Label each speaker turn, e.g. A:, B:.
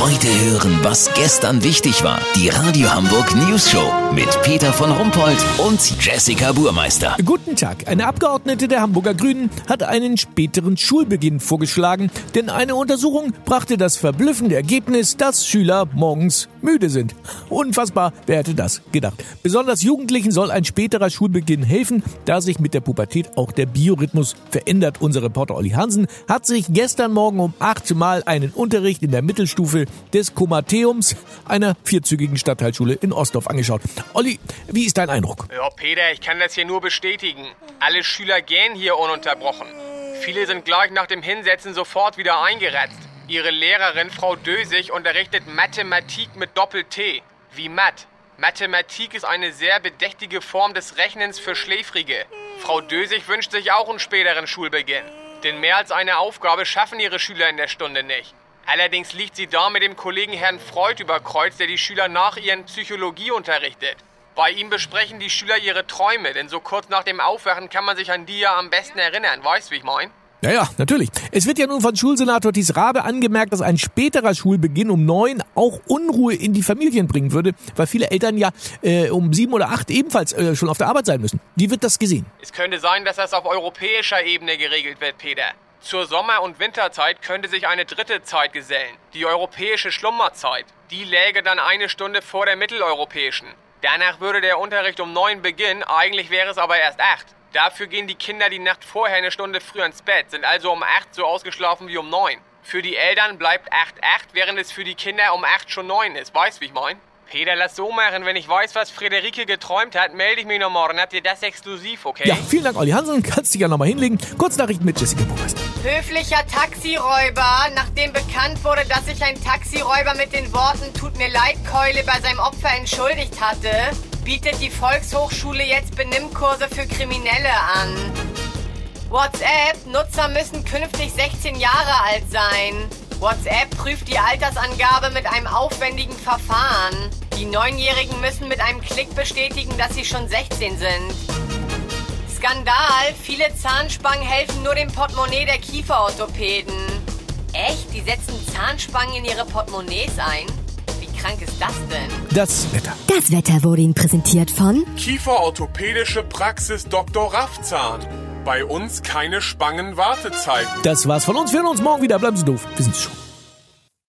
A: Heute hören, was gestern wichtig war. Die Radio Hamburg News Show mit Peter von Rumpold und Jessica Burmeister.
B: Guten Tag. Eine Abgeordnete der Hamburger Grünen hat einen späteren Schulbeginn vorgeschlagen, denn eine Untersuchung brachte das verblüffende Ergebnis, dass Schüler morgens müde sind. Unfassbar, wer hätte das gedacht. Besonders Jugendlichen soll ein späterer Schulbeginn helfen, da sich mit der Pubertät auch der Biorhythmus verändert. Unser Reporter Olli Hansen hat sich gestern Morgen um acht Mal einen Unterricht in der Mittelstufe des Komateums, einer vierzügigen Stadtteilschule in Ostdorf, angeschaut. Olli, wie ist dein Eindruck?
C: Ja, Peter, ich kann das hier nur bestätigen. Alle Schüler gehen hier ununterbrochen. Viele sind gleich nach dem Hinsetzen sofort wieder eingeretzt. Ihre Lehrerin, Frau Dösig, unterrichtet Mathematik mit Doppel-T. Wie Matt. Mathematik ist eine sehr bedächtige Form des Rechnens für Schläfrige. Frau Dösig wünscht sich auch einen späteren Schulbeginn. Denn mehr als eine Aufgabe schaffen ihre Schüler in der Stunde nicht. Allerdings liegt sie da mit dem Kollegen Herrn Freud über Kreuz, der die Schüler nach ihren Psychologie unterrichtet. Bei ihm besprechen die Schüler ihre Träume, denn so kurz nach dem Aufwachen kann man sich an die ja am besten erinnern. Weißt, wie ich mein?
B: Ja, ja, natürlich. Es wird ja nun von Schulsenator Thies Rabe angemerkt, dass ein späterer Schulbeginn um neun auch Unruhe in die Familien bringen würde, weil viele Eltern ja äh, um sieben oder acht ebenfalls äh, schon auf der Arbeit sein müssen. Wie wird das gesehen?
C: Es könnte sein, dass das auf europäischer Ebene geregelt wird, Peter. Zur Sommer- und Winterzeit könnte sich eine dritte Zeit gesellen, die europäische Schlummerzeit. Die läge dann eine Stunde vor der mitteleuropäischen. Danach würde der Unterricht um neun beginnen, eigentlich wäre es aber erst acht. Dafür gehen die Kinder die Nacht vorher eine Stunde früher ins Bett, sind also um acht so ausgeschlafen wie um neun. Für die Eltern bleibt acht acht, während es für die Kinder um acht schon neun ist. Weißt wie ich mein? Peter, lass so machen. Wenn ich weiß, was Friederike geträumt hat, melde ich mich noch morgen. Habt ihr das exklusiv, okay?
B: Ja, vielen Dank, Olli Hansen. Kannst dich ja nochmal hinlegen. Kurznachrichten mit Jessica Buchmeister.
D: Höflicher Taxiräuber. Nachdem bekannt wurde, dass sich ein Taxiräuber mit den Worten Tut mir leid, Keule bei seinem Opfer entschuldigt hatte, bietet die Volkshochschule jetzt Benimmkurse für Kriminelle an. WhatsApp, Nutzer müssen künftig 16 Jahre alt sein. WhatsApp prüft die Altersangabe mit einem aufwendigen Verfahren. Die Neunjährigen müssen mit einem Klick bestätigen, dass sie schon 16 sind. Skandal. Viele Zahnspangen helfen nur dem Portemonnaie der Kieferorthopäden. Echt? Die setzen Zahnspangen in ihre Portemonnaies ein? Wie krank ist das denn?
B: Das Wetter.
E: Das Wetter wurde Ihnen präsentiert von
F: Kieferorthopädische Praxis Dr. Raffzahn. Bei uns keine Spangenwartezeiten.
B: Das war's von uns. Wir hören uns morgen wieder. Bleiben Sie doof. Wir sind's schon.